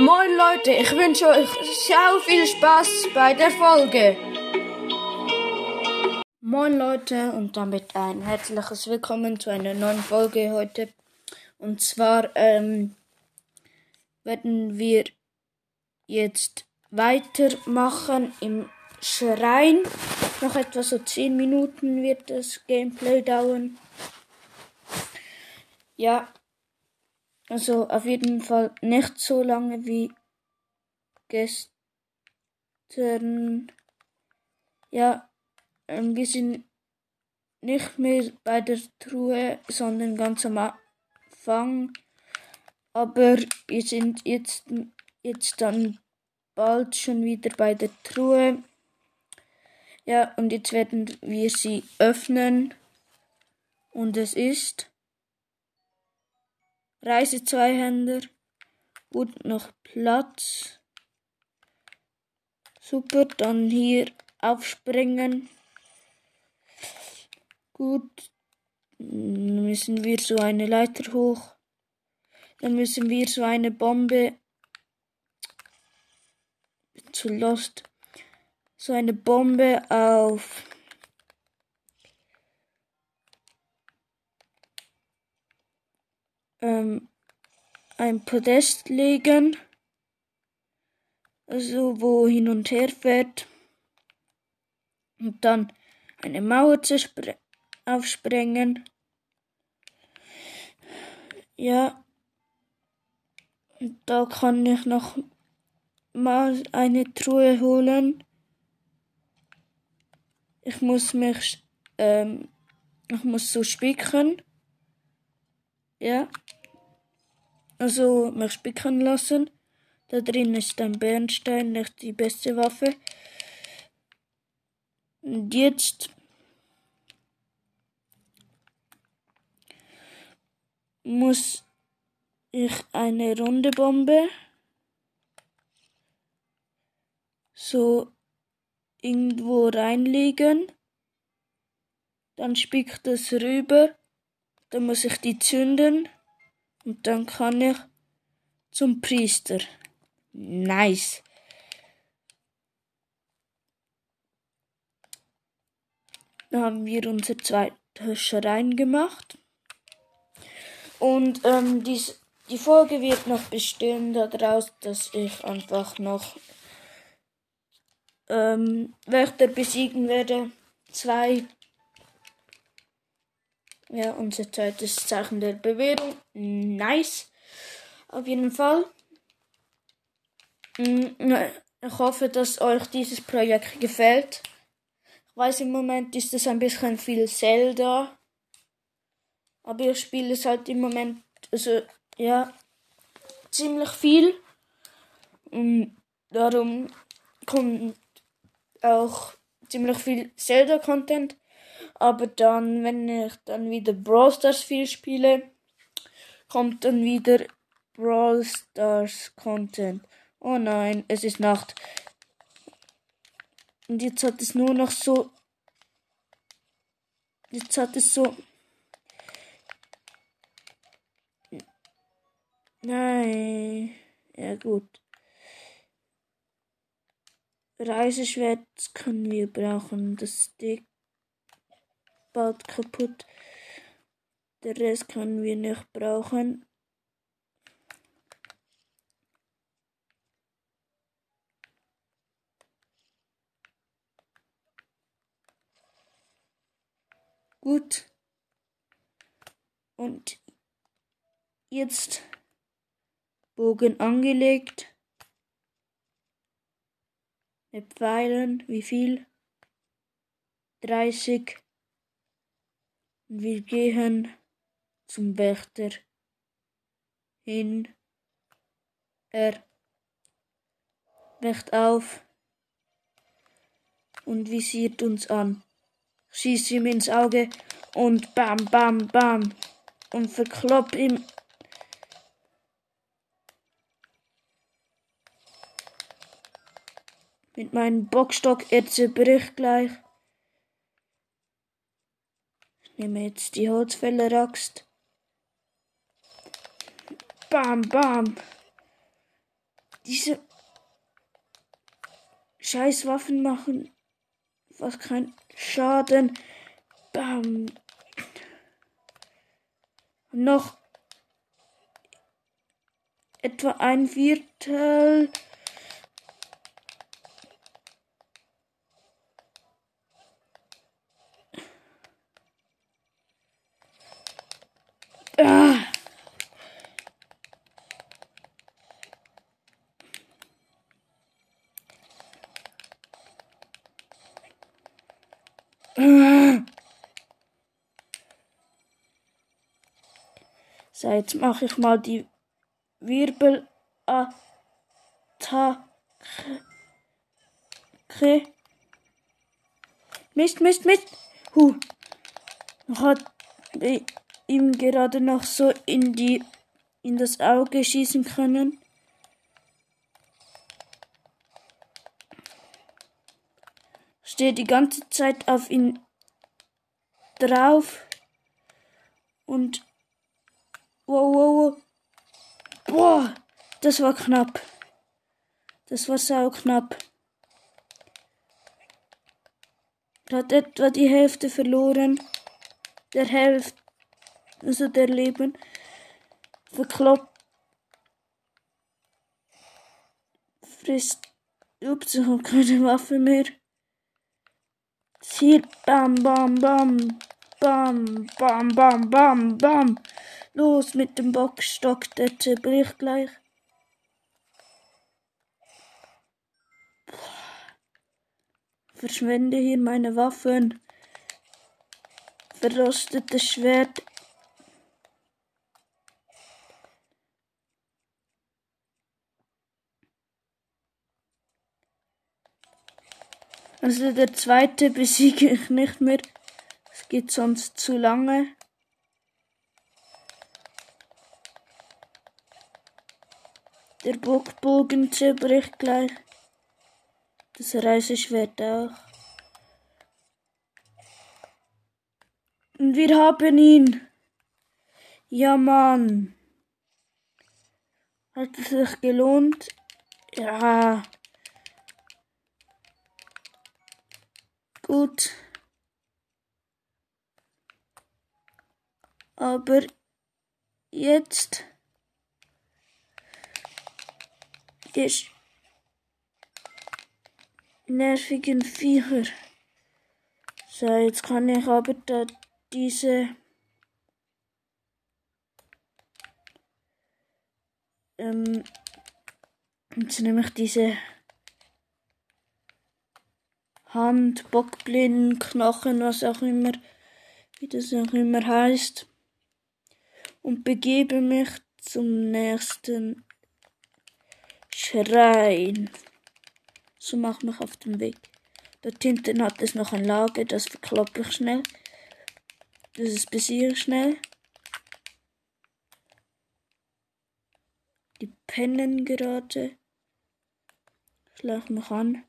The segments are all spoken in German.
Moin Leute, ich wünsche euch sehr viel Spaß bei der Folge. Moin Leute und damit ein herzliches Willkommen zu einer neuen Folge heute. Und zwar ähm, werden wir jetzt weitermachen im Schrein. Noch etwa so 10 Minuten wird das Gameplay dauern. Ja, also auf jeden Fall nicht so lange wie gestern. Ja, ähm, wir sind nicht mehr bei der Truhe, sondern ganz am Anfang. Aber wir sind jetzt, jetzt dann bald schon wieder bei der Truhe. Ja, und jetzt werden wir sie öffnen. Und es ist Reise Zweihänder. Gut, noch Platz. Super, dann hier aufspringen. Gut. Dann müssen wir so eine Leiter hoch. Dann müssen wir so eine Bombe zu Lost. So eine Bombe auf ähm, ein Podest legen, also wo hin und her fährt und dann eine Mauer aufsprengen. Ja, da kann ich noch mal eine Truhe holen. Ich muss mich, ähm, ich muss so spicken. Ja. Also mich spicken lassen. Da drin ist ein Bernstein, nicht die beste Waffe. Und jetzt muss ich eine runde Bombe so irgendwo reinlegen. Dann spickt es rüber dann muss ich die zünden und dann kann ich zum Priester. Nice. Da haben wir unser zweites Schrein gemacht. Und ähm, dies, die Folge wird noch bestehen daraus, dass ich einfach noch ähm, Wächter besiegen werde. Zwei ja, unser zweites Zeichen der Bewährung. Nice. Auf jeden Fall. Mm, ich hoffe, dass euch dieses Projekt gefällt. Ich weiß, im Moment ist es ein bisschen viel Zelda. Aber ich spiele es halt im Moment, also, ja, ziemlich viel. Und darum kommt auch ziemlich viel Zelda-Content. Aber dann, wenn ich dann wieder Brawl Stars viel spiele, kommt dann wieder Brawl Stars Content. Oh nein, es ist Nacht. Und jetzt hat es nur noch so. Jetzt hat es so. Nein. Ja gut. Reiseschwert können wir brauchen. Das Stick bald kaputt. Der Rest können wir nicht brauchen. Gut. Und jetzt Bogen angelegt. Mit Pfeilen, wie viel? 30. Wir gehen zum Wächter hin. Er wacht auf und visiert uns an. Schießt ihm ins Auge und bam, bam, bam und verkloppt ihm mit meinem Bockstock. Er zerbricht gleich nehme jetzt die Holzfäller-Axt. Bam, bam. Diese scheiß Waffen machen fast keinen Schaden. Bam. Noch etwa ein Viertel. Ah. So, jetzt mache ich mal die Wirbelattacke. Mist, Mist, Mist. Huh. Hat ihm gerade noch so in die in das Auge schießen können. Stehe die ganze Zeit auf ihn drauf und wow, wow, wow. Boah, das war knapp. Das war sau knapp. Hat etwa die Hälfte verloren. Der Hälfte, also der Leben. Verkloppt. Frisst. Ups, ich habe keine Waffe mehr. Ziel. Bam, bam, bam. Bam, bam, bam, bam, bam. Los mit dem Bockstock, der zerbricht gleich. Verschwende hier meine Waffen. Verrostetes Schwert. Also der zweite besiege ich nicht mehr. Es geht sonst zu lange. Der Bockbogen zerbricht gleich. Das Reiseschwert auch. Und wir haben ihn. Ja, Mann. Hat es sich gelohnt? Ja. Gut. Aber jetzt ist nervigen Viecher. So, jetzt kann ich aber da diese ähm, jetzt nehme ich diese Hand, Bockblinden, Knochen, was auch immer, wie das auch immer heißt, und begebe mich zum nächsten Schrein. So mach mich auf den Weg. Dort hinten hat es noch ein Lager, das verkloppe ich schnell. Das ist besiege ich schnell. Die pennen gerade. Schlag mich an.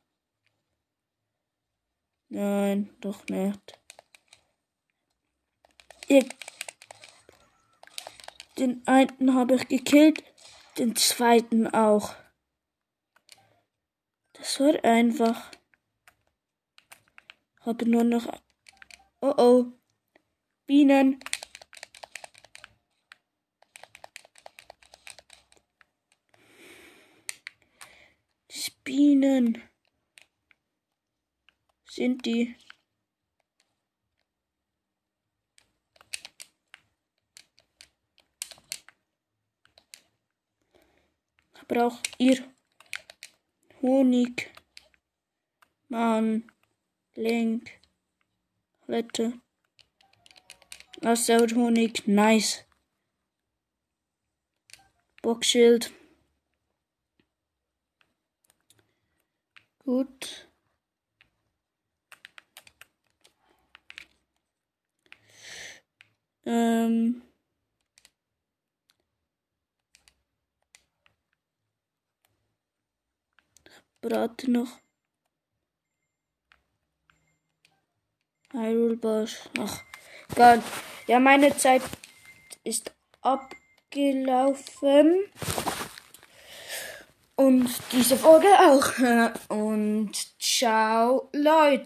Nein, doch nicht. Ich, den einen habe ich gekillt, den zweiten auch. Das war einfach. Habe nur noch. Oh oh. Bienen. Bienen. Sind die. Braucht ihr Honig, Mann, Link, Lette. Aussauert Honig, nice. Bockschild. Gut. Ähm. Brate noch. Hyrule Boss. Ach, Gott. Ja, meine Zeit ist abgelaufen. Und diese Folge auch. Und ciao, Leute.